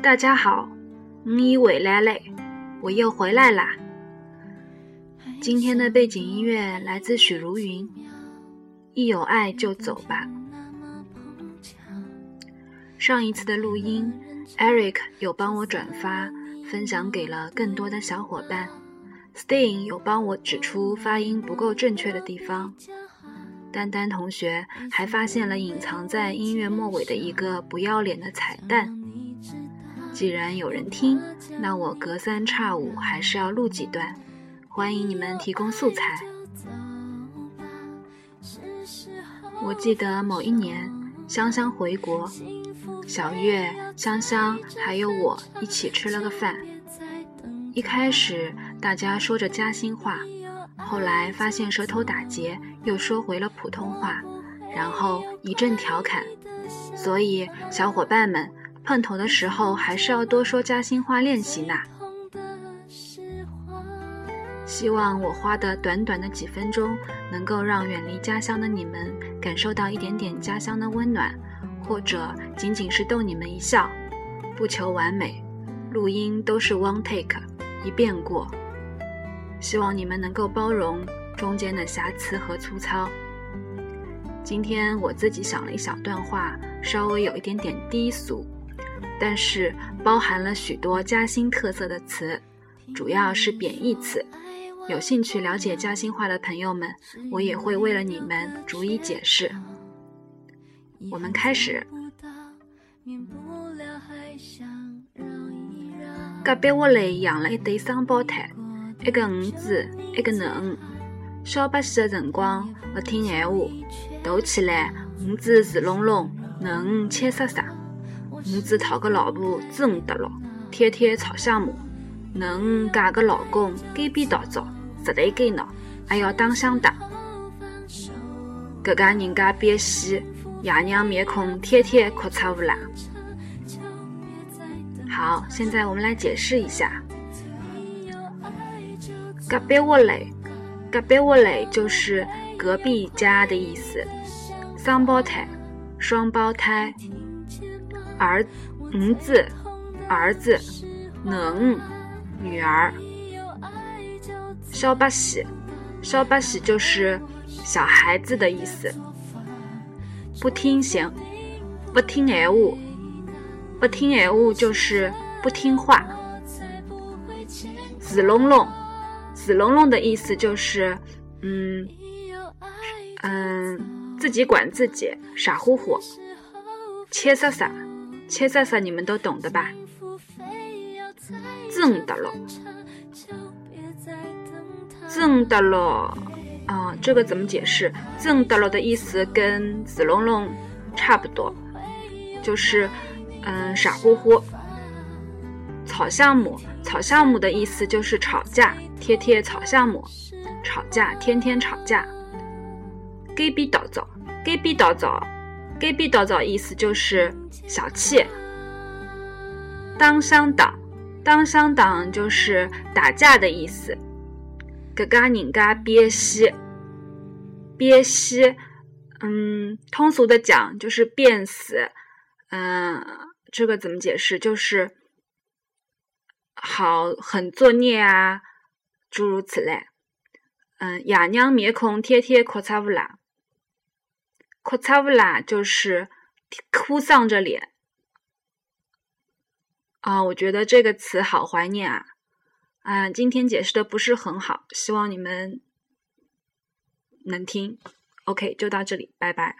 大家好，你回来嘞，我又回来啦。今天的背景音乐来自许茹芸，《一有爱就走吧》。上一次的录音，Eric 有帮我转发，分享给了更多的小伙伴。Sting 有帮我指出发音不够正确的地方。丹丹同学还发现了隐藏在音乐末尾的一个不要脸的彩蛋。既然有人听，那我隔三差五还是要录几段。欢迎你们提供素材。我记得某一年，香香回国，小月、香香还有我一起吃了个饭。一开始大家说着嘉兴话，后来发现舌头打结，又说回了普通话，然后一阵调侃。所以小伙伴们。碰头的时候还是要多说嘉兴话练习呢。希望我花的短短的几分钟，能够让远离家乡的你们感受到一点点家乡的温暖，或者仅仅是逗你们一笑。不求完美，录音都是 one take，一遍过。希望你们能够包容中间的瑕疵和粗糙。今天我自己想了一小段话，稍微有一点点低俗。但是包含了许多嘉兴特色的词，主要是贬义词。有兴趣了解嘉兴话的朋友们，我也会为了你们逐一解释。我们开始。隔壁屋里养了一对双胞胎，一个五子，一个囡。小把戏的辰光不听闲话，大起来五子直隆隆，囡七杀杀。儿子讨个老婆真得咯，天天吵相骂。囡五嫁个老公颠边倒灶，实在该闹，还要打相打。搿家人家憋死，爷娘面孔天天哭嚓乌啦。好，现在我们来解释一下。隔壁屋里，隔壁屋里就是隔壁家的意思。双胞胎，双胞胎。儿儿子，儿子，囡五，女儿。小把戏，小把戏就是小孩子的意思。不听闲，不听闲话，不听闲话就是不听话。自隆隆，自隆隆的意思就是，嗯嗯，自己管自己，傻乎乎。切啥啥。切啥啥你们都懂的吧？真的咯，真的咯，啊，这个怎么解释？真的咯的意思跟子龙龙差不多，就是嗯傻乎乎。吵项目，吵项目的意思就是吵架，贴贴吵项目，吵架，天天吵架。给逼倒灶，给逼倒灶。给逼叨叨意思就是小气，当相党，当相党就是打架的意思。搿家人家憋西，憋西，嗯，通俗的讲就是变死。嗯，这个怎么解释？就是好很作孽啊，诸如此类。嗯，爷娘面孔天天哭擦乌啦。哭嚓乌啦，就是哭丧着脸啊！我觉得这个词好怀念啊！啊，今天解释的不是很好，希望你们能听。OK，就到这里，拜拜。